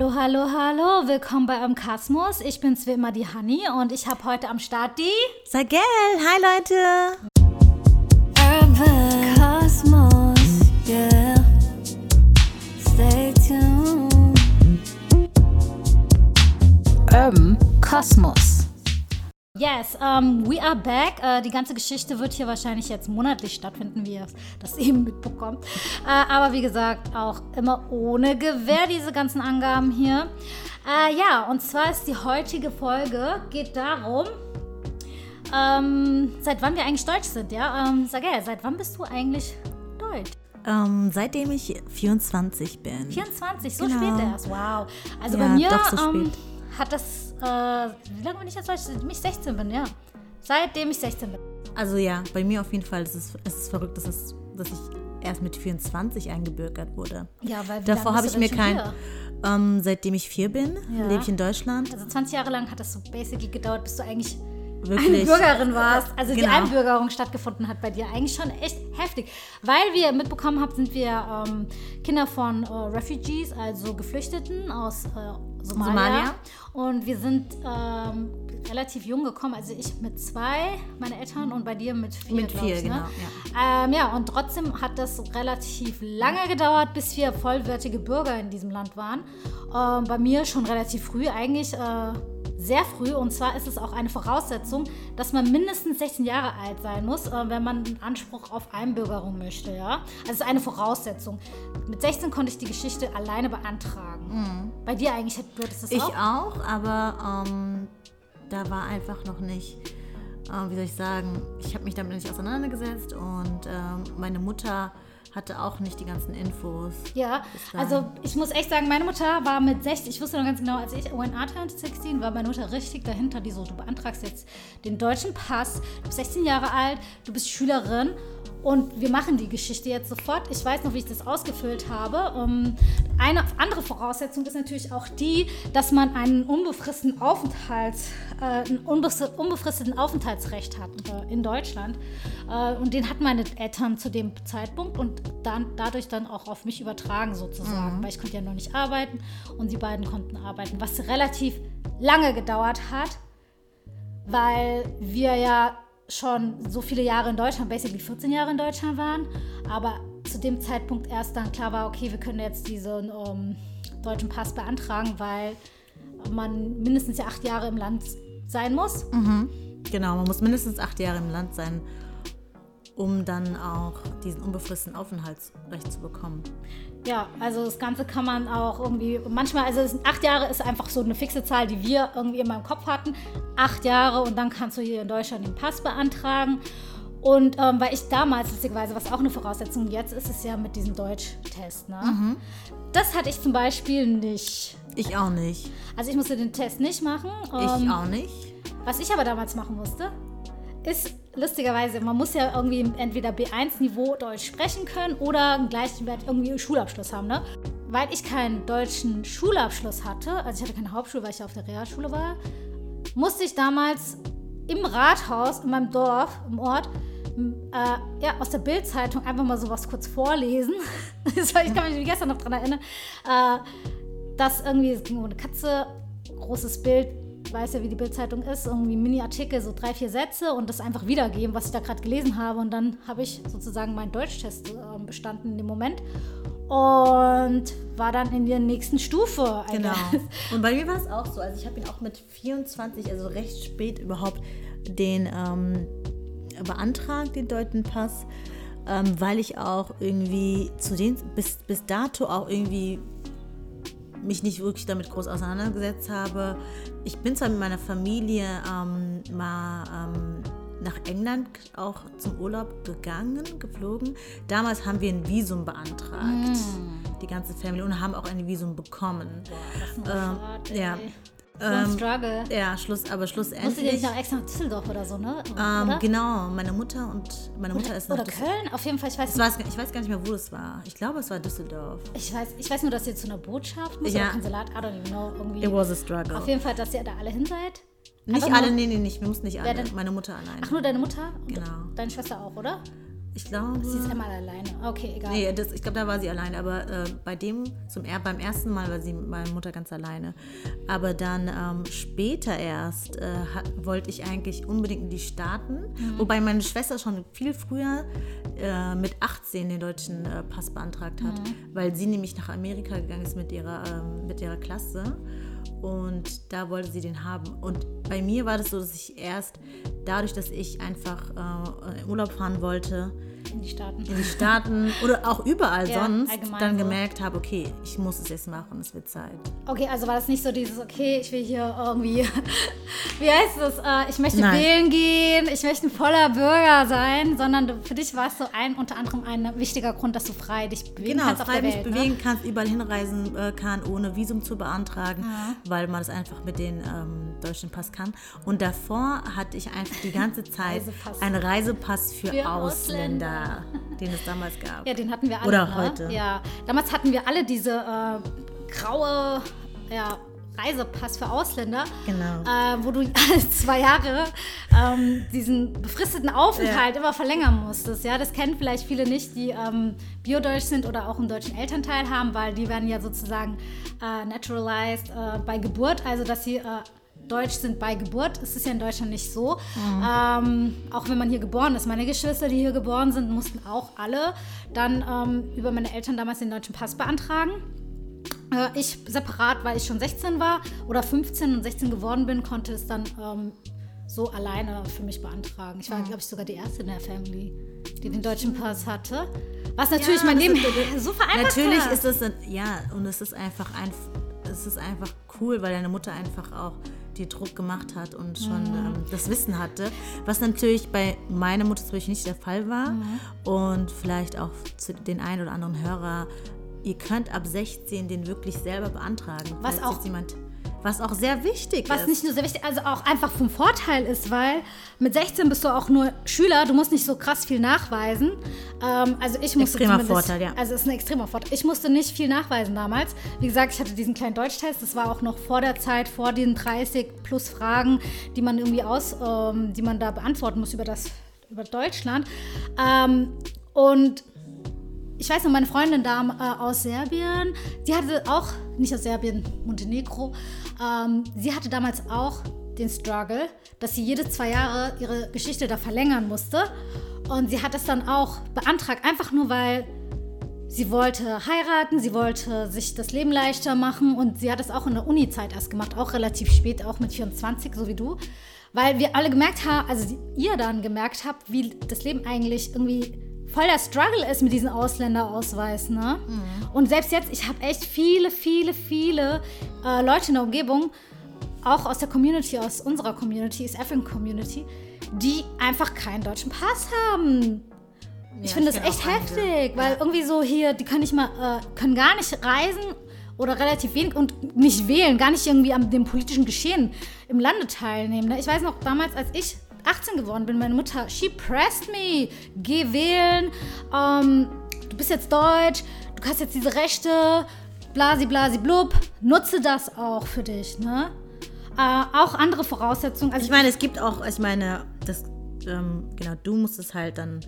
Hallo, hallo, hallo, willkommen bei Kosmos. Ich bin's wie immer die Honey und ich habe heute am Start die Sagel. Hi Leute. Urban Cosmos, yeah. Stay tuned. Urban Kosmos. Yes, um, we are back. Äh, die ganze Geschichte wird hier wahrscheinlich jetzt monatlich stattfinden, wie ihr das eben mitbekommt. Äh, aber wie gesagt, auch immer ohne Gewähr, diese ganzen Angaben hier. Äh, ja, und zwar ist die heutige Folge, geht darum, ähm, seit wann wir eigentlich deutsch sind, ja? Ähm, sag ja, seit wann bist du eigentlich deutsch? Ähm, seitdem ich 24 bin. 24, so Genau. spät erst, wow. Also Ja, bei mir doch so ähm, spät. Hat das, äh, wie lange bin ich jetzt? Seitdem ich 16 bin, ja. Seitdem ich 16 bin. Also ja, bei mir auf jeden Fall. Es ist, es ist verrückt, dass, es, dass ich erst mit 24 eingebürgert wurde. Ja, weil wie Davor habe ich mir kein. Ähm, seitdem ich vier bin, Ja. lebe ich in Deutschland. Also 20 Jahre lang hat das so basically gedauert, bis du eigentlich eine Wirklich. Bürgerin warst. Also die Genau. Einbürgerung stattgefunden hat bei dir. Eigentlich schon echt heftig. Weil wir mitbekommen haben, sind wir ähm, Kinder von äh, Refugees, also Geflüchteten aus äh, Somalia. Somalia. Und wir sind ähm, relativ jung gekommen. Also ich mit zwei, meine Eltern und bei dir mit vier. Mit vier, ich, genau, Ne? Ähm, ja, und trotzdem hat das relativ lange gedauert, bis wir vollwertige Bürger in diesem Land waren. Ähm, bei mir schon relativ früh, eigentlich äh, sehr früh. Und zwar ist es auch eine Voraussetzung, dass man mindestens 16 Jahre alt sein muss, äh, wenn man einen Anspruch auf Einbürgerung möchte. Ja? Also es ist eine Voraussetzung. Mit 16 konnte ich die Geschichte alleine beantragen. Bei dir eigentlich, du hättest das Ich auch? auch, aber ähm, da war einfach noch nicht, äh, wie soll ich sagen, ich habe mich damit nicht auseinandergesetzt und ähm, meine Mutter hatte auch nicht die ganzen Infos. Ja, also ich muss echt sagen, meine Mutter war mit 16, ich wusste noch ganz genau, als ich I turned 16, war meine Mutter richtig dahinter, die so, du beantragst jetzt den deutschen Pass, du bist 16 Jahre alt, du bist Schülerin und wir machen die Geschichte jetzt sofort. Ich weiß noch, wie ich das ausgefüllt habe. Um, eine andere Voraussetzung ist natürlich auch die, dass man einen unbefristeten Aufenthalts, ein unbefristeten, Aufenthaltsrecht hat äh, in Deutschland. Äh, und den hatten meine Eltern zu dem Zeitpunkt und dann, dadurch dann auch auf mich übertragen sozusagen, weil ich konnte ja noch nicht arbeiten und die beiden konnten arbeiten, was relativ lange gedauert hat, weil wir ja schon so viele Jahre in Deutschland, basically 14 Jahre in Deutschland waren, aber zu dem Zeitpunkt erst dann klar war, okay, wir können jetzt diesen ähm, deutschen Pass beantragen, weil man mindestens ja acht Jahre im Land sein muss. Genau, man muss mindestens acht Jahre im Land sein, um dann auch diesen unbefristeten Aufenthaltsrecht zu bekommen. Ja, also das Ganze kann man auch irgendwie, manchmal, also acht Jahre ist einfach so eine fixe Zahl, die wir irgendwie in meinem Kopf hatten. Acht Jahre und dann kannst du hier in Deutschland den Pass beantragen. Und ähm, weil ich damals, lustigerweise, was auch eine Voraussetzung jetzt ist, ist ja mit diesem Deutschtest. Ne? Das hatte ich zum Beispiel nicht. Ich auch nicht. Also ich musste den Test nicht machen. Ich Ähm, auch nicht. was ich aber damals machen musste, ist lustigerweise, man muss ja irgendwie entweder B1-Niveau Deutsch sprechen können oder einen gleichen Wert irgendwie Schulabschluss haben, ne? Weil ich keinen deutschen Schulabschluss hatte, also ich hatte keine Hauptschule, weil ich ja auf der Realschule war, musste ich damals im Rathaus in meinem Dorf, im Ort, äh, ja, aus der Bildzeitung einfach mal sowas kurz vorlesen. Ich kann mich gestern noch dran erinnern. Äh, dass irgendwie, es ging um eine Katze, großes Bild, weiß ja, wie die Bildzeitung ist, irgendwie Mini-Artikel, so drei, vier Sätze und das einfach wiedergeben, was ich da gerade gelesen habe. Und dann habe ich sozusagen meinen Deutschtest äh, bestanden in dem Moment und war dann in der nächsten Stufe. Genau. Und bei mir war es auch so. Also ich habe ihn auch mit 24, also recht spät überhaupt, den ähm, beantragt, den deutschen Pass, ähm, weil ich auch irgendwie zu den, bis, bis dato auch irgendwie mich nicht wirklich damit groß auseinandergesetzt habe. Ich bin zwar mit meiner Familie ähm, mal ähm, nach England auch zum Urlaub gegangen, geflogen. Damals haben wir ein Visum beantragt, die ganze Family, und haben auch ein Visum bekommen. Ein Ähm, ja. So ein Ähm, Struggle. Ja, Schluss, aber Musst du schlussendlich. nicht noch extra nach Düsseldorf oder so, ne? Ähm, oder? genau, meine Mutter und meine Mutter ist nach Oder. Köln? Auf jeden Fall, ich weiß, Ich weiß, ich weiß gar nicht mehr, wo das war. Ich glaube, es war Düsseldorf. ich weiß, ich weiß nur, dass ihr zu einer Botschaft muss Ja. oder Konsulat, I don't even know, irgendwie. It was a struggle. Auf jeden Fall, dass ihr da alle hin seid. Nicht Einfach alle, nur- nee, nee, nicht. Wir mussten nicht alle. denn? Meine Mutter alleine. Ach, nur deine Mutter? Und Genau. Deine Schwester auch, oder? Ich glaube. Sie ist einmal alleine. Okay, egal. Nee, das, ich glaube, da war sie alleine. Aber äh, bei dem, zum, er- beim ersten Mal war sie mit meiner Mutter ganz alleine. Aber dann ähm, später erst äh, hat, wollte ich eigentlich unbedingt in die Staaten. Mhm. Wobei meine Schwester schon viel früher äh, mit 18 den deutschen äh, Pass beantragt hat. Mhm. Weil sie nämlich nach Amerika gegangen ist mit ihrer, ähm, mit ihrer Klasse. Und da wollte sie den haben. Und bei mir war das so, dass ich erst dadurch, dass ich einfach äh, in Urlaub fahren wollte, In die Staaten. in die Staaten oder auch überall Ja, sonst dann so. gemerkt habe, okay, ich muss es jetzt machen, es wird Zeit. Okay, also war das nicht so dieses, okay, ich will hier irgendwie, wie heißt es, äh, ich möchte Nein. wählen gehen, ich möchte ein voller Bürger sein, sondern du, für dich war es so ein, unter anderem ein wichtiger Grund, dass du frei dich bewegen Genau, kannst der frei mich Welt. bewegen Ne? kannst, überall hinreisen äh, kann, ohne Visum zu beantragen, weil man das einfach mit dem ähm, deutschen Pass kann. Und davor hatte ich einfach die ganze Zeit Reisepass. einen Reisepass für, Für Ausländer, den es damals gab. Ja, den hatten wir alle. Oder ne? heute. Ja, damals hatten wir alle diese äh, graue ja, Reisepass für Ausländer. Genau. Äh, wo du alle zwei Jahre ähm, diesen befristeten Aufenthalt immer verlängern musstest. Ja, das kennen vielleicht viele nicht, die ähm, biodeutsch sind oder auch einen deutschen Elternteil haben, weil die werden ja sozusagen äh, naturalized äh, bei Geburt, also dass sie äh, Deutsch sind bei Geburt. Es ist ja in Deutschland nicht so. Ähm, auch wenn man hier geboren ist. Meine Geschwister, die hier geboren sind, mussten auch alle dann ähm, über meine Eltern damals den deutschen Pass beantragen. Äh, ich separat, weil ich schon 16 war oder 15 und 16 geworden bin, konnte es dann ähm, so alleine für mich beantragen. Ich war, glaube ich, sogar die erste in der Family, die den deutschen Pass hatte. Was natürlich Ja, mein das Leben ist- so vereinfacht Natürlich ist es, ein- ja, und es ist einfach ein, es ist einfach cool, weil deine Mutter einfach auch dir Druck gemacht hat und schon Mhm. ähm, das Wissen hatte, was natürlich bei meiner Mutter zum Beispiel nicht der Fall war Mhm. und vielleicht auch zu den einen oder anderen Hörer, ihr könnt ab 16 den wirklich selber beantragen, Was auch- jemand, was auch sehr wichtig Was ist. nicht nur sehr wichtig, also auch einfach vom Vorteil ist, weil mit 16 bist du auch nur Schüler, du musst nicht so krass viel nachweisen. Ähm, also ich musste Extremer Vorteil, ja. Also es ist ein extremer Vorteil. Ich musste nicht viel nachweisen damals. Wie gesagt, ich hatte diesen kleinen Deutschtest, das war auch noch vor der Zeit, vor den 30 plus Fragen, die man irgendwie aus, ähm, die man da beantworten muss über das, über Deutschland. Ähm, und ich weiß noch, meine Freundin da äh, aus Serbien, die hatte auch, nicht aus Serbien, Montenegro, ähm, sie hatte damals auch den Struggle, dass sie jede zwei Jahre ihre Geschichte da verlängern musste. Und sie hat es dann auch beantragt, einfach nur weil sie wollte heiraten, sie wollte sich das Leben leichter machen und sie hat es auch in der Uni-Zeit erst gemacht, auch relativ spät, auch mit 24, so wie du. Weil wir alle gemerkt haben, also ihr dann gemerkt habt, wie das Leben eigentlich irgendwie voll der Struggle ist mit diesem Ausländerausweis, ne? Und selbst jetzt, ich habe echt viele, viele, viele äh, Leute in der Umgebung, auch aus der Community, aus unserer Community, East African Community, die einfach keinen deutschen Pass haben. Ich Ja, finde das echt heftig, weil irgendwie so hier, die können nicht mal, äh, können gar nicht reisen oder relativ wenig und nicht wählen, gar nicht irgendwie am dem politischen Geschehen im Lande teilnehmen. Ne? Ich weiß noch damals, als ich 18 geworden bin, meine Mutter, she pressed me, geh wählen, ähm, du bist jetzt deutsch, du hast jetzt diese Rechte, blasi blasi blub, nutze das auch für dich, ne? Äh, auch andere Voraussetzungen. Also Ich meine, es gibt auch, ich meine, das, ähm, genau, du musst es halt dann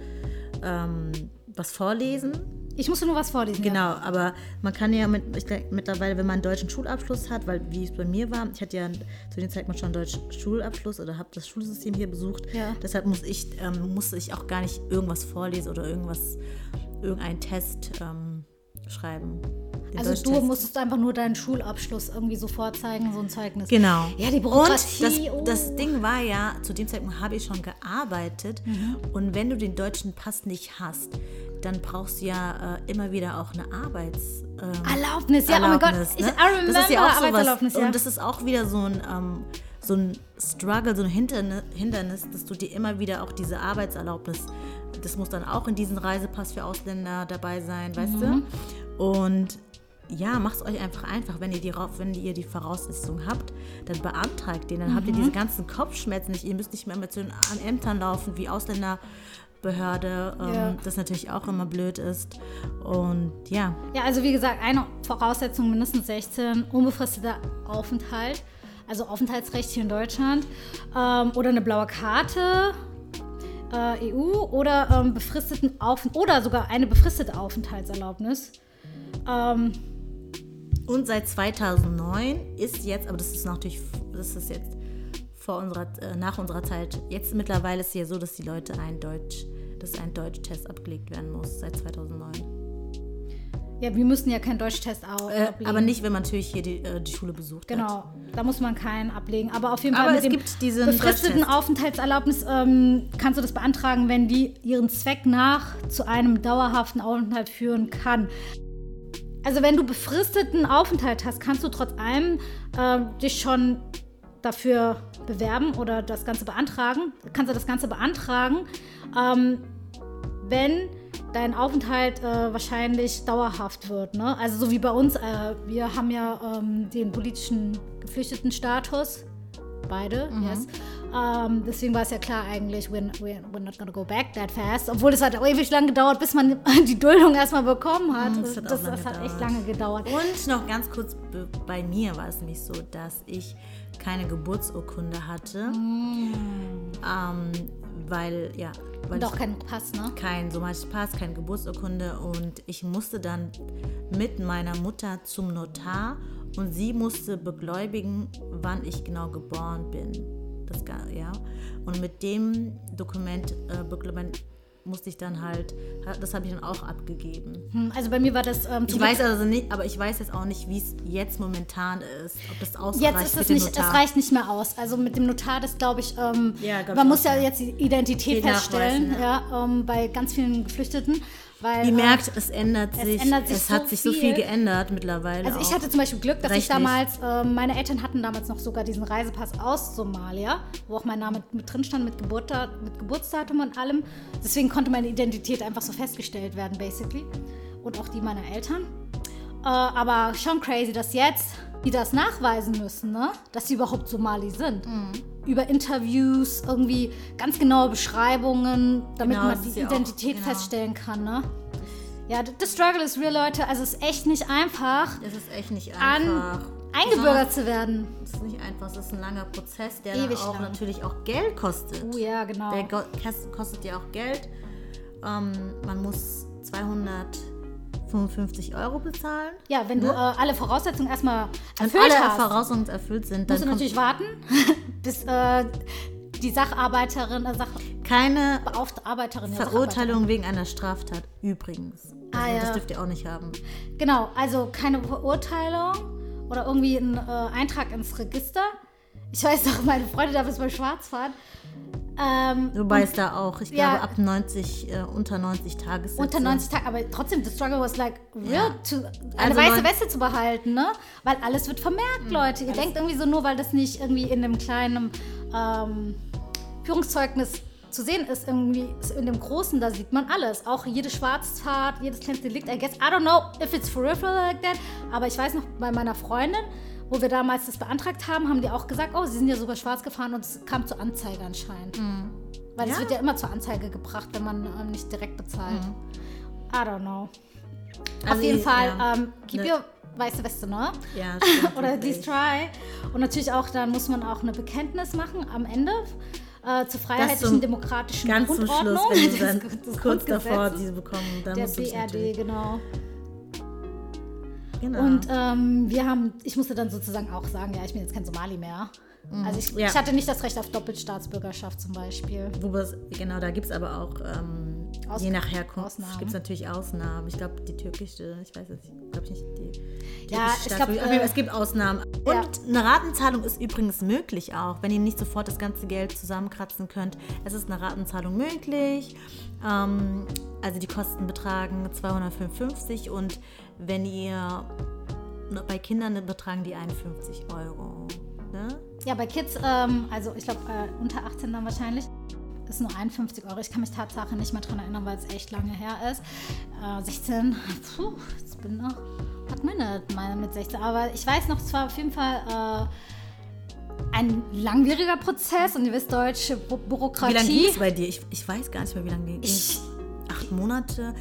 ähm, was vorlesen. Ich musste nur was vorlesen. Ja. Genau, aber man kann ja mit, ich denk, mittlerweile, wenn man einen deutschen Schulabschluss hat, weil wie es bei mir war, ich hatte ja zu dem Zeitpunkt schon einen deutschen Schulabschluss oder habe das Schulsystem hier besucht. Ja. Deshalb muss ich, ähm, musste ich auch gar nicht irgendwas vorlesen oder irgendwas, irgendeinen Test ähm, schreiben. Also du musstest einfach nur deinen Schulabschluss irgendwie so vorzeigen, so ein Zeugnis. Genau. Ja, die Und Bürokratie. das, oh. das Ding war ja, zu dem Zeitpunkt habe ich schon gearbeitet. Mhm. Und wenn du den deutschen Pass nicht hast, dann brauchst du ja äh, immer wieder auch eine Arbeits... Ähm, Erlaubnis, ja, oh mein Gott. Erlaubnis, ne? I remember das ist ja auch sowas. Arbeitserlaubnis, ja. Und das ist auch wieder so ein, ähm, so ein Struggle, so ein Hindernis, Hindernis, dass du dir immer wieder auch diese Arbeitserlaubnis, das muss dann auch in diesem Reisepass für Ausländer dabei sein, weißt Mhm. du? Und ja, macht es euch einfach einfach. Wenn ihr, die, wenn ihr die Voraussetzungen habt, dann beantragt den. Dann habt ihr diese Mhm. ganzen Kopfschmerzen nicht. Ihr müsst nicht mehr mit so den Ämtern laufen wie Ausländerbehörde, ähm, Ja. das natürlich auch immer blöd ist. Und ja, Ja, also wie gesagt, eine Voraussetzung mindestens 16, unbefristeter Aufenthalt, also Aufenthaltsrecht hier in Deutschland ähm, oder eine blaue Karte. äh, EU oder ähm, befristeten Auf oder sogar eine befristete Aufenthaltserlaubnis. Ähm, Und seit 2009 ist jetzt, aber das ist natürlich, das ist jetzt vor unserer, äh, nach unserer Zeit. Jetzt mittlerweile ist es ja so, dass die Leute ein Deutsch, dass ein Deutschtest abgelegt werden muss seit 2009. ja, wir müssen ja keinen Deutschtest au- Äh, ablegen. aber nicht, wenn man natürlich hier die, äh, die Schule besucht hat. Genau, da muss man keinen ablegen. Aber auf jeden Fall Aber mit es dem gibt diesen befristeten. Aufenthaltserlaubnis ähm, kannst du das beantragen, wenn die ihren Zweck nach zu einem dauerhaften Aufenthalt führen kann. Also wenn du befristeten Aufenthalt hast, kannst du trotz allem äh, dich schon dafür bewerben oder das Ganze beantragen. Kannst du das Ganze beantragen, ähm, wenn dein Aufenthalt äh, wahrscheinlich dauerhaft wird. Ne? Also so wie bei uns, äh, wir haben ja ähm, den politischen Geflüchtetenstatus. Beide, yes. Ähm, deswegen war es ja klar eigentlich, we're, we're, we're not gonna go back that fast. Obwohl es hat ewig lang gedauert, bis man die Duldung erstmal bekommen hat. das hat auch das, lange das hat echt lange gedauert. Und noch ganz kurz, be- bei mir war es nämlich so, dass ich keine Geburtsurkunde hatte. Ähm, weil, ja, weil ich keinen Pass, ne? kein somalisches Pass, keine Geburtsurkunde und ich musste dann mit meiner Mutter zum Notar und sie musste begläubigen, wann ich genau geboren bin. Das, ja. Und mit dem Dokument, äh, musste ich dann halt, das habe ich dann auch abgegeben. Hm, Also bei mir war das ähm, Ich weiß also nicht, aber ich weiß jetzt auch nicht, wie es jetzt momentan ist, ob das ausreicht Jetzt ist es nicht, Notar. es reicht nicht mehr aus. Also mit dem Notar, das glaube ich, ähm, Ja, glaub man ich muss ja ja. jetzt die Identität Den feststellen, nachweisen, ja, ähm, bei ganz vielen Geflüchteten. Weil, Ihr ähm, merkt, es ändert es sich, ändert sich es so hat sich so viel geändert mittlerweile. Also ich hatte zum Beispiel Glück, dass ich rechtlich. damals, ähm, meine Eltern hatten damals noch sogar diesen Reisepass aus Somalia, wo auch mein Name mit drin stand, mit, Geburta mit Geburtsdatum und allem. Deswegen konnte meine Identität einfach so festgestellt werden, basically. Und auch die meiner Eltern. Äh, aber schon crazy, dass jetzt die das nachweisen müssen, ne? dass sie überhaupt Somali sind. Mhm. Über Interviews, irgendwie ganz genaue Beschreibungen, damit Genau, man die ja auch- Identität genau. feststellen kann. Ne? Ja, the struggle is real, Leute. Also es ist echt nicht einfach, Es ist echt nicht an einfach. eingebürgert zu werden. Es ist nicht einfach, es ist ein langer Prozess, der Ewig auch lang. natürlich auch Geld kostet. Oh ja, genau. Der kostet ja auch Geld. Ähm, man muss 255 Euro bezahlen. Ja, wenn du Ne? äh, alle Voraussetzungen erstmal Wenn erfüllt alle hast, Voraussetzungen erfüllt sind, dann musst du natürlich warten, bis äh, die Sacharbeiterin, äh, keine Sachbeauftragterin, ja, Verurteilung wegen einer Straftat übrigens. Also Ah, ja. Das dürft ihr auch nicht haben. Genau, also keine Verurteilung oder irgendwie ein äh, Eintrag ins Register. Ich weiß doch, meine Freunde damals bei Schwarzfahren. Ähm, Wobei es da auch, ich Ja. glaube, ab 90, äh, unter 90 Tagessätze. unter 90 Tagen, aber trotzdem, the struggle was like real, Ja. to, eine Also weiße Weste zu behalten, ne? Weil alles wird vermerkt, Leute. Ihr denkt irgendwie so nur, weil das nicht irgendwie in einem kleinen ähm, Führungszeugnis zu sehen ist, irgendwie ist in dem Großen, da sieht man alles. Auch jede Schwarzfahrt, jedes kleine Delikt, I guess. I don't know if it's for real like that, aber ich weiß noch, bei meiner Freundin, wo wir damals das beantragt haben, haben die auch gesagt, oh, sie sind ja sogar schwarz gefahren und es kam zur Anzeige anscheinend. Weil es Ja. wird ja immer zur Anzeige gebracht, wenn man ähm, nicht direkt bezahlt. I don't know. Auf Also jeden ich- Fall, ja. ähm, keep Ne. your weiße Weste, ne? Ja, stimmt, Oder wirklich. these try. Und natürlich auch, dann muss man auch eine Bekenntnis machen am Ende äh, zur freiheitlichen demokratischen Ganz zum Schluss, Grundordnung. wenn du dann kurz davor diese bekommen, dann Der musst BRD, genau. Genau. Und ähm, wir haben, ich musste dann sozusagen auch sagen, ja, ich bin jetzt kein Somali mehr. Also ich, Mhm. Ja. ich hatte nicht das Recht auf Doppelstaatsbürgerschaft zum Beispiel. Wobei genau, da gibt es aber auch, ähm, je nach Herkunft, gibt es natürlich Ausnahmen. Ich glaube, die türkische, ich weiß es, glaube ich nicht, die Ja, ich glaub, Staatsbürger- aber äh, es gibt Ausnahmen. Und ja. eine Ratenzahlung ist übrigens möglich auch, wenn ihr nicht sofort das ganze Geld zusammenkratzen könnt. Es ist eine Ratenzahlung möglich. Ähm, also die Kosten betragen 255 und wenn ihr bei Kindern betragen die 51 Euro. Ne? Ja, bei Kids, ähm, also ich glaube äh, unter 18 dann wahrscheinlich, ist nur 51 Euro. Ich kann mich Tatsache nicht mehr dran erinnern, weil es echt lange her ist. Äh, 16, puh, jetzt bin ich noch hat Minute mal mit 16. Aber ich weiß noch, es war auf jeden Fall äh, ein langwieriger Prozess und ihr wisst, deutsche Bu- Bürokratie. Wie lange ging es bei dir? Ich, ich weiß gar nicht mehr, wie lange ging Ich- Acht Monate.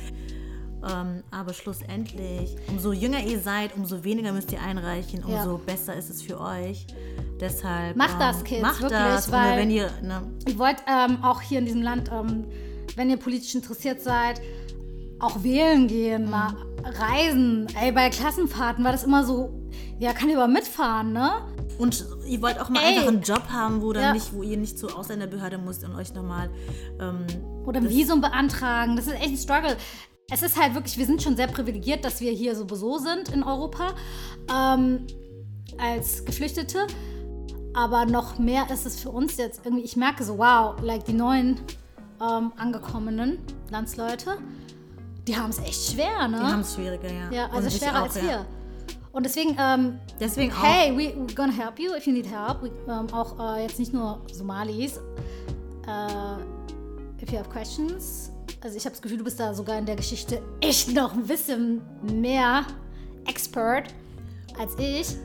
Ähm, aber schlussendlich, umso jünger ihr seid, umso weniger müsst ihr einreichen, Ja. umso besser ist es für euch. Deshalb Macht ähm, das, Kids, macht wirklich, das. Weil- wenn ihr, ne, Ihr wollt ähm, auch hier in diesem Land, ähm, wenn ihr politisch interessiert seid, auch wählen gehen, mal reisen. Ey, bei Klassenfahrten war das immer so, ja, kann ich aber mitfahren, ne? Und ihr wollt auch mal Ey. einfach einen Job haben, wo, dann Ja. nicht, wo ihr nicht zur Ausländerbehörde müsst und euch nochmal. Ähm, Oder ein Visum beantragen. Das ist echt ein Struggle. Es ist halt wirklich, wir sind schon sehr privilegiert, dass wir hier sowieso sind in Europa ähm, als Geflüchtete. Aber noch mehr ist es für uns jetzt irgendwie, ich merke so, wow, like die neuen ähm, angekommenen Landsleute, die haben es echt schwer, ne? die haben es schwieriger, ja. ja, also schwerer auch, als ja. hier. Und deswegen, ähm, Deswegen auch. hey, we, we're gonna help you if you need help. We, ähm, auch äh, jetzt nicht nur Somalis. Äh, if you have questions. Also ich habe das Gefühl, du bist da sogar in der Geschichte echt noch ein bisschen mehr Expert als ich.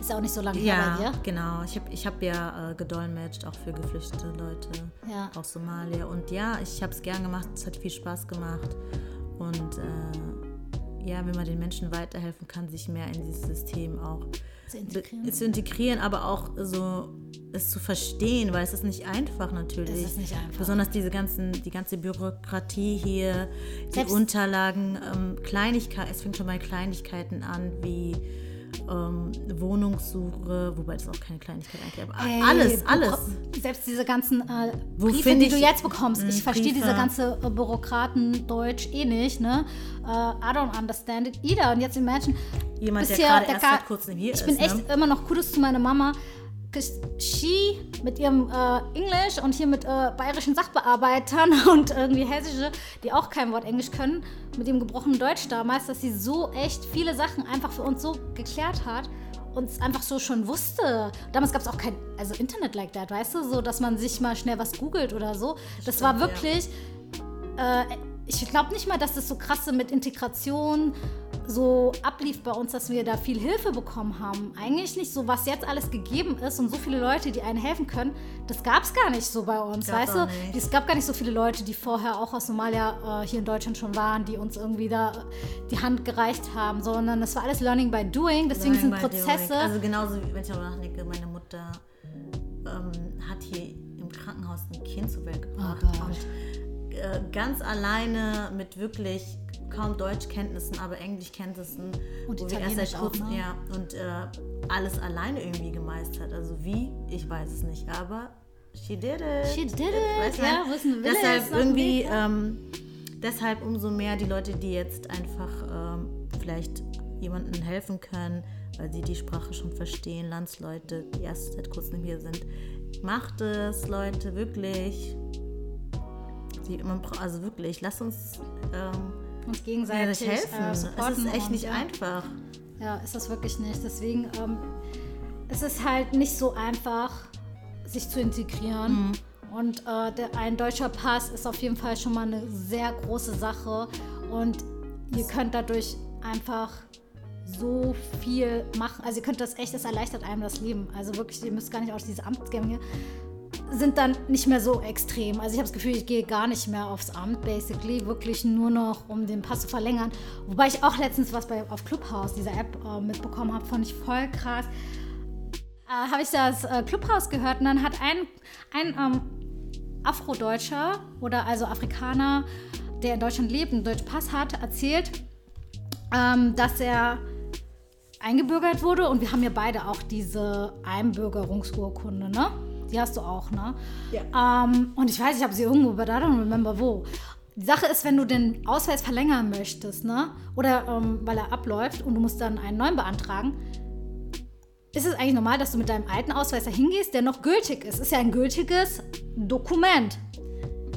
Ist auch nicht so lange her bei Ja, dir. genau. Ich habe ich hab ja äh, gedolmetscht, auch für geflüchtete Leute Ja. aus Somalia. Und ja, ich habe es gern gemacht. Es hat viel Spaß gemacht. Und äh, ja, wenn man den Menschen weiterhelfen kann, sich mehr in dieses System auch Zu integrieren. zu integrieren, aber auch so es zu verstehen, weil es ist nicht einfach natürlich. Es ist nicht einfach. Besonders diese ganzen, die ganze Bürokratie hier, die Selbst- Unterlagen, ähm, Kleinigkeiten, es fängt schon bei Kleinigkeiten an, wie ähm, Wohnungssuche, wobei das auch keine Kleinigkeit eigentlich, aber Ey, alles, alles. Selbst diese ganzen äh, Briefe, die du ich- jetzt bekommst. Mm, Ich verstehe diese ganze äh, Bürokraten-Deutsch eh nicht, ne? Äh, I don't understand it either. Und jetzt imagine, Jemand, der ja- gerade erst seit kurzem hier ich ist. bin echt ne? immer noch Kudos zu meiner Mama. She mit ihrem äh, Englisch und hier mit äh, bayerischen Sachbearbeitern und irgendwie hessische, die auch kein Wort Englisch können, mit dem gebrochenen Deutsch damals, dass sie so echt viele Sachen einfach für uns so geklärt hat und es einfach so schon wusste. Damals gab es auch kein also Internet like that, weißt du, so dass man sich mal schnell was googelt oder so. Das war wirklich äh, ich glaube nicht mal, dass das so krasse mit Integration so ablief bei uns, dass wir da viel Hilfe bekommen haben. Eigentlich nicht so, was jetzt alles gegeben ist und so viele Leute, die einen helfen können, das gab es gar nicht so bei uns, Gab's weißt auch du? nicht. Es gab gar nicht so viele Leute, die vorher auch aus Somalia äh, hier in Deutschland schon waren, die uns irgendwie da die Hand gereicht haben, sondern das war alles Learning by Doing. Deswegen Nein, sind Prozesse. Derek. Also genauso wie wenn ich darüber nachdenke, meine Mutter ähm, hat hier im Krankenhaus ein Kind zur Welt gebracht. Oh und äh, ganz alleine mit wirklich kaum Deutschkenntnissen, aber Englischkenntnissen. Und wo wir erst seit kurzem, ne? ja, und äh, alles alleine irgendwie gemeistert. Also wie, ich weiß es nicht, aber she did it. She did it, Weißt du, ja, es ein Wille Deshalb irgendwie, ähm, deshalb umso mehr die Leute, die jetzt einfach ähm, vielleicht jemandem helfen können, weil sie die Sprache schon verstehen, Landsleute, die erst seit kurzem hier sind. Macht es, Leute, wirklich. Die, man also wirklich, lasst uns ähm, uns ja, gegenseitig helfen. Äh, es supporten ist echt und, nicht ja. einfach. Ja, ist das wirklich nicht. Deswegen ähm, es ist halt nicht so einfach, sich zu integrieren. Und äh, der, ein deutscher Pass ist auf jeden Fall schon mal eine sehr große Sache. Und ihr könnt dadurch einfach so viel machen. Also ihr könnt das echt, es erleichtert einem das Leben. Also wirklich, ihr müsst gar nicht aus diese Amtsgänge sind dann nicht mehr so extrem. Also ich habe das Gefühl, ich gehe gar nicht mehr aufs Amt, basically, wirklich nur noch, um den Pass zu verlängern. Wobei ich auch letztens was bei, auf Clubhouse, dieser App, äh, mitbekommen habe, fand ich voll krass. Äh, habe ich das äh, Clubhouse gehört und dann hat ein, ein ähm, Afrodeutscher oder also Afrikaner, der in Deutschland lebt, einen deutschen Pass hat, erzählt, ähm, dass er eingebürgert wurde und wir haben ja beide auch diese Einbürgerungsurkunde, ne? Die hast du auch, ne? Ja. Ähm, und ich weiß, ich habe sie irgendwo, but I don't remember wo. Die Sache ist, wenn du den Ausweis verlängern möchtest, ne? Oder ähm, weil er abläuft und du musst dann einen neuen beantragen, ist es eigentlich normal, dass du mit deinem alten Ausweis da hingehst, der noch gültig ist. Ist ja ein gültiges Dokument.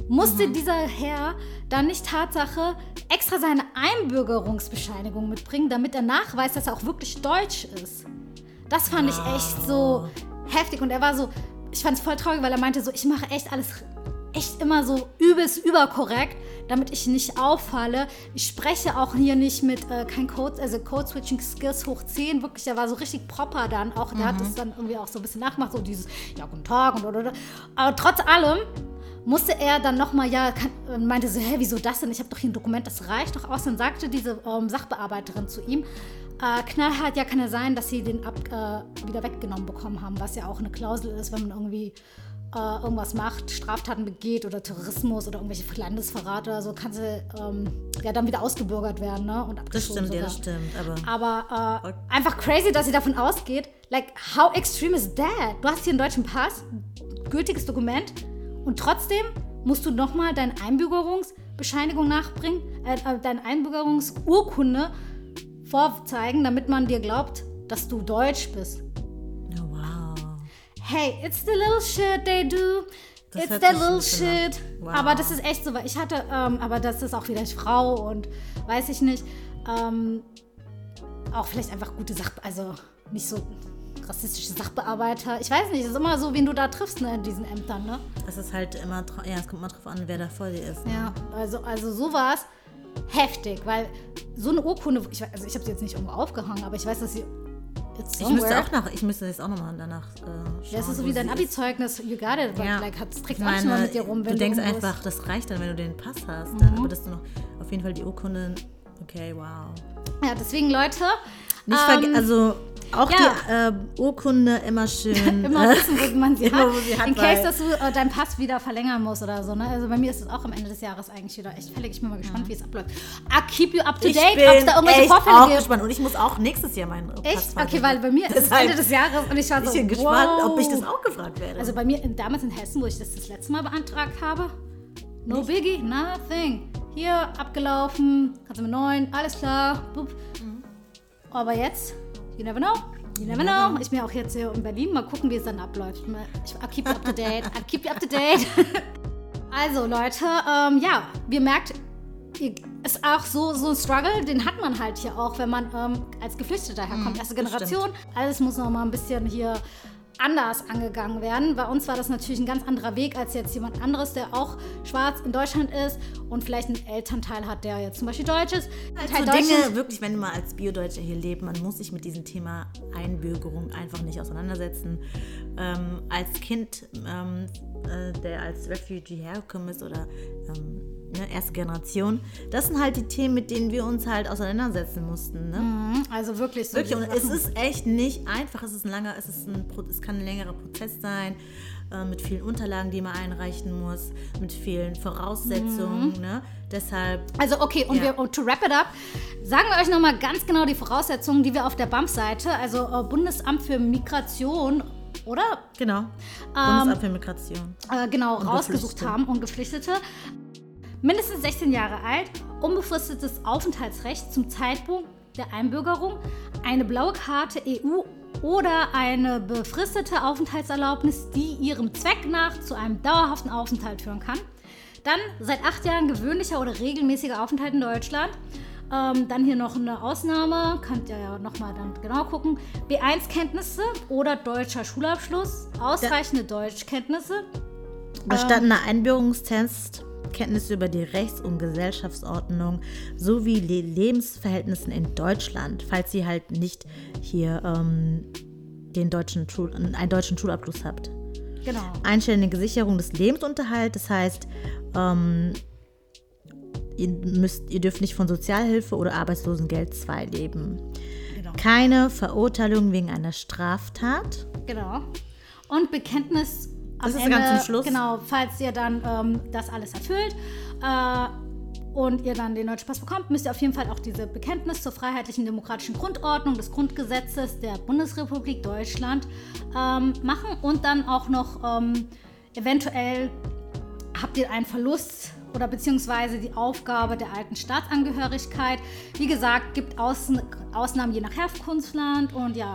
Musste dieser Herr dann nicht Tatsache extra seine Einbürgerungsbescheinigung mitbringen, damit er nachweist, dass er auch wirklich deutsch ist? Das fand ich echt so heftig. Und er war so, ich fand es voll traurig, weil er meinte so, ich mache echt alles echt immer so übelst überkorrekt, damit ich nicht auffalle. Ich spreche auch hier nicht mit äh, kein Code, also Code Switching Skills hoch 10, wirklich, der war so richtig proper dann auch. Der hat das dann irgendwie auch so ein bisschen nachgemacht, so dieses, ja, guten Tag und oder. Aber trotz allem musste er dann nochmal, ja, kann, meinte so, hä, wieso das denn? Ich habe doch hier ein Dokument, das reicht doch aus. Dann sagte diese ähm, Sachbearbeiterin zu ihm, äh, knallhart, ja, kann ja sein, dass sie den ab, äh, wieder weggenommen bekommen haben, was ja auch eine Klausel ist, wenn man irgendwie äh, irgendwas macht, Straftaten begeht oder Terrorismus oder irgendwelche Landesverrat oder so, kann sie ähm, ja dann wieder ausgebürgert werden, ne? Und Das abgeschoben stimmt, ja, das stimmt. Aber Aber äh, einfach crazy, dass sie davon ausgeht. Like, how extreme is that? Du hast hier einen deutschen Pass, gültiges Dokument und trotzdem musst du nochmal deine Einbürgerungsbescheinigung nachbringen, äh, äh, deine Einbürgerungsurkunde vorzeigen, damit man dir glaubt, dass du deutsch bist. oh, wow. Hey, it's the little shit they do. Das it's the little shit. Wow. Aber das ist echt so, weil ich hatte, ähm, aber das ist auch wieder Frau und weiß ich nicht. Ähm, auch vielleicht einfach gute Sach, also nicht so rassistische Sachbearbeiter. Ich weiß nicht, es ist immer so, wen du da triffst ne, in diesen Ämtern, ne? Es ist halt immer, ja, es kommt mal drauf an, wer da vor dir ist. Ne? Ja, also, also sowas heftig, weil so eine Urkunde, ich, also ich habe sie jetzt nicht irgendwo aufgehangen, aber ich weiß, dass sie Ich müsste auch nach, ich müsste jetzt auch nochmal danach äh, schauen. Ja, es ist so wie dein. Abi-Zeugnis, you got it, Ja. like, hat- das du auch meine, mal mit dir rum, du denkst irgendwo- einfach, das reicht dann, wenn du den Pass hast. Mhm. Dann, aber dass du noch auf jeden Fall die Urkunde. Okay, wow. Ja, deswegen, Leute, Nicht ähm, also auch ja. die äh, Urkunde immer schön. immer äh, wissen, wo man sie hat. wo sie hat, in case, dass du äh, deinen Pass wieder verlängern musst oder so. Ne? Also bei mir ist es auch am Ende des Jahres eigentlich wieder echt fällig. Ich bin mal gespannt, wie es abläuft. I keep you up to ich date, bin ob es da irgendwelche echt Vorfälle auch gibt. gespannt. Und ich muss auch nächstes Jahr meinen Pass Echt? Okay, verlängern. weil bei mir ist es Ende des Jahres und ich war so, bin ich gespannt, wow. ob ich das auch gefragt werde. Also bei mir damals in Hessen, wo ich das das letzte Mal beantragt habe, no biggie, nothing. Hier, abgelaufen, kannst du mit neun, alles klar. Mhm. Aber jetzt, you never know. You never know. Ich bin ja auch jetzt hier in Berlin. Mal gucken, wie es dann abläuft. Ich keep you up to date. I keep you up to date. also, Leute, ähm, ja, wir merkt, ihr- ist auch so, so ein Struggle, den hat man halt hier auch, wenn man ähm, als Geflüchteter herkommt. Erste Mhm, das Generation. Alles muss noch mal ein bisschen hier anders angegangen werden. Bei uns war das natürlich ein ganz anderer Weg als jetzt jemand anderes, der auch schwarz in Deutschland ist und vielleicht einen Elternteil hat, der jetzt zum Beispiel deutsch ist. Also Teil Dinge, Deutschland- wirklich, wenn man als Biodeutscher hier lebt, man muss sich mit diesem Thema Einbürgerung einfach nicht auseinandersetzen. Ähm, als Kind, ähm, äh, der als Refugee hergekommen ist oder ähm, ne, erste Generation, das sind halt die Themen, mit denen wir uns halt auseinandersetzen mussten. Ne? Also wirklich so. Wirklich, und es ist echt nicht einfach. Es ist ein langer, es ist ein, es kann ein längerer Prozess sein, äh, mit vielen Unterlagen, die man einreichen muss, mit vielen Voraussetzungen. Ne? Deshalb Also okay, und Ja. wir, und to wrap it up, sagen wir euch nochmal ganz genau die Voraussetzungen, die wir auf der BAMF-Seite, also äh, Bundesamt für Migration, oder? Genau. Bundesamt für Migration. Äh, genau, rausgesucht Geflüchtete. haben und Geflüchtete. Mindestens 16 Jahre alt, unbefristetes Aufenthaltsrecht zum Zeitpunkt der Einbürgerung, eine blaue Karte EU oder eine befristete Aufenthaltserlaubnis, die ihrem Zweck nach zu einem dauerhaften Aufenthalt führen kann. Dann seit acht Jahren gewöhnlicher oder regelmäßiger Aufenthalt in Deutschland. Ähm, dann hier noch eine Ausnahme, könnt ihr ja nochmal dann genau gucken. B1-Kenntnisse oder deutscher Schulabschluss, ausreichende Deutschkenntnisse. Bestandener Einbürgerungstest, Kenntnisse über die Rechts- und Gesellschaftsordnung sowie die Lebensverhältnissen in Deutschland, falls ihr halt nicht hier ähm, den deutschen Schul einen deutschen Schulabschluss habt. Genau. Einständige Sicherung des Lebensunterhalts, das heißt, ähm, ihr, müsst, ihr dürft nicht von Sozialhilfe oder Arbeitslosengeld 2 leben. Genau. Keine Verurteilung wegen einer Straftat. Genau. Und Bekenntnis am Das ist Ende, ganz zum Schluss. Genau, falls ihr dann ähm, das alles erfüllt äh, und ihr dann den deutschen Pass bekommt, müsst ihr auf jeden Fall auch diese Bekenntnis zur freiheitlichen demokratischen Grundordnung des Grundgesetzes der Bundesrepublik Deutschland ähm, machen und dann auch noch ähm, eventuell habt ihr einen Verlust oder beziehungsweise die Aufgabe der alten Staatsangehörigkeit. Wie gesagt, gibt Außen, Ausnahmen je nach Herkunftsland und ja,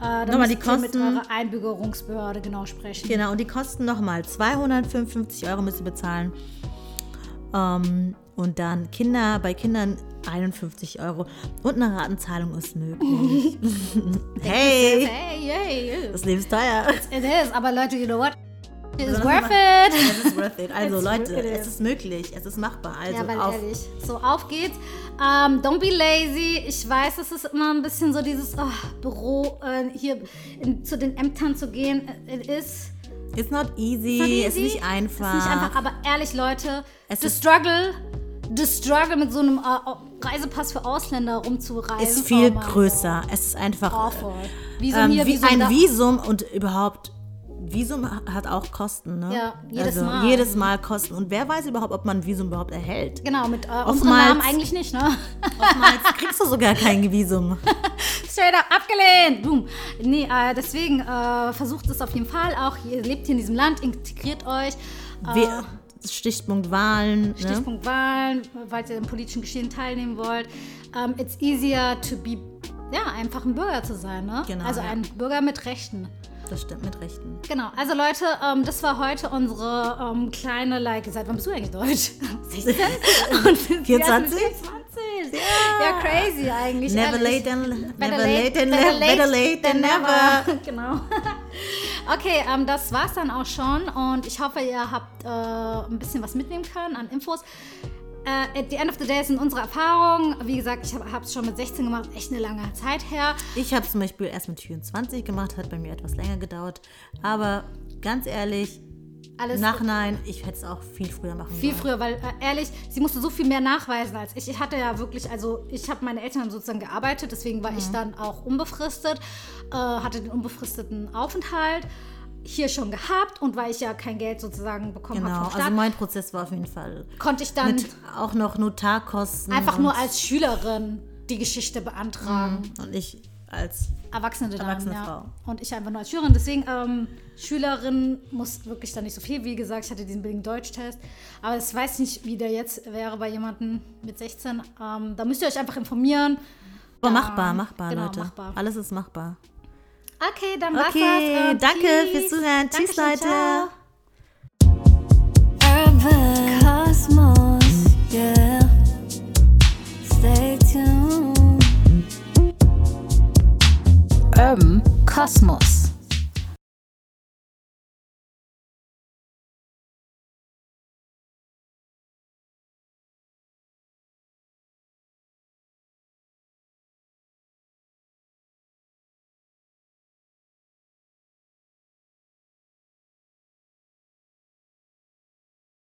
äh, da Nochmal die ihr mit Kosten. eurer Einbürgerungsbehörde genau sprechen. Genau, und die kosten nochmal 255 Euro müsst ihr bezahlen. Ähm, und dann Kinder, bei Kindern 51 Euro. Und eine Ratenzahlung ist möglich. hey, Hey, hey, das Leben ist teuer. it is, aber Leute, you know what? It is worth it. Es ist worth it. Also It's Leute, it. es ist möglich, es ist machbar. Also Ja, weil auf. ehrlich. So, auf geht's. Ähm, don't be lazy. Ich weiß, es ist immer ein bisschen so dieses ah, Büro, äh, hier in, zu den Ämtern zu gehen. It is It's not easy, Not es ist nicht einfach. Ist nicht einfach, aber ehrlich, Leute, Es the struggle, the struggle mit so einem äh, Reisepass für Ausländer rumzureisen. ist viel oh größer. Es ist einfach. Awful. Visum ähm, hier, wie Visum ein da. Visum und überhaupt. Visum hat auch Kosten, ne? Ja, jedes also, Mal. Jedes Mal Kosten. Und wer weiß überhaupt, ob man ein Visum überhaupt erhält? Genau, mit äh, Namen eigentlich nicht, ne? Oftmals kriegst du sogar kein Visum. Straight up abgelehnt. Boom. Nee, äh, deswegen äh, versucht es auf jeden Fall auch. Ihr lebt hier in diesem Land, integriert euch. Äh, We Stichpunkt Wahlen. Ne? Stichpunkt Wahlen, falls ihr im politischen Geschehen teilnehmen wollt. Ähm, it's easier to be, ja, einfach ein Bürger zu sein, ne? Genau, also ein Bürger mit Rechten. Das stimmt mit Rechten. Genau, also Leute, ähm, das war heute unsere ähm, kleine, like, seit wann bist du eigentlich deutsch? 16? Und 24? 24? Ja, crazy eigentlich. Never ehrlich. late than, Better never late than, better late than never. genau. Okay, ähm, das war's dann auch schon und ich hoffe, ihr habt äh, ein bisschen was mitnehmen können an Infos. Äh, at the end of the day sind unsere Erfahrungen. Wie gesagt, ich habe es schon mit 16 gemacht, echt eine lange Zeit her. Ich habe zum Beispiel erst mit 24 gemacht, hat bei mir etwas länger gedauert. Aber ganz ehrlich, Alles Nachhinein, ich hätte es auch viel früher machen Viel sollen. früher, weil äh, ehrlich, sie musste so viel mehr nachweisen als ich. Ich hatte ja wirklich, also ich habe meine Eltern sozusagen gearbeitet, deswegen war ich dann auch unbefristet, äh, hatte den unbefristeten Aufenthalt hier schon gehabt und weil ich ja kein Geld sozusagen bekommen Genau, habe Staat, also mein Prozess war auf jeden Fall konnte ich dann mit auch noch Notarkosten. einfach nur als Schülerin die Geschichte beantragen. Und ich als Erwachsene dann, Erwachsene ja. Frau. Und ich einfach nur als Schülerin. Deswegen, ähm, Schülerin muss wirklich dann nicht so viel. Wie gesagt, ich hatte diesen billigen Deutschtest. Aber ich weiß nicht, wie der jetzt wäre bei jemandem mit 16. Ähm, da müsst ihr euch einfach informieren. aber machbar, machbar, genau, Leute. machbar. Alles ist machbar. Okay, dann war's Okay, das. Ähm, danke peace. fürs Zuhören. Tschüss, Dankeschön, Leute. ciao. Urban Cosmos, yeah. Stay tuned. Urban Kosmos.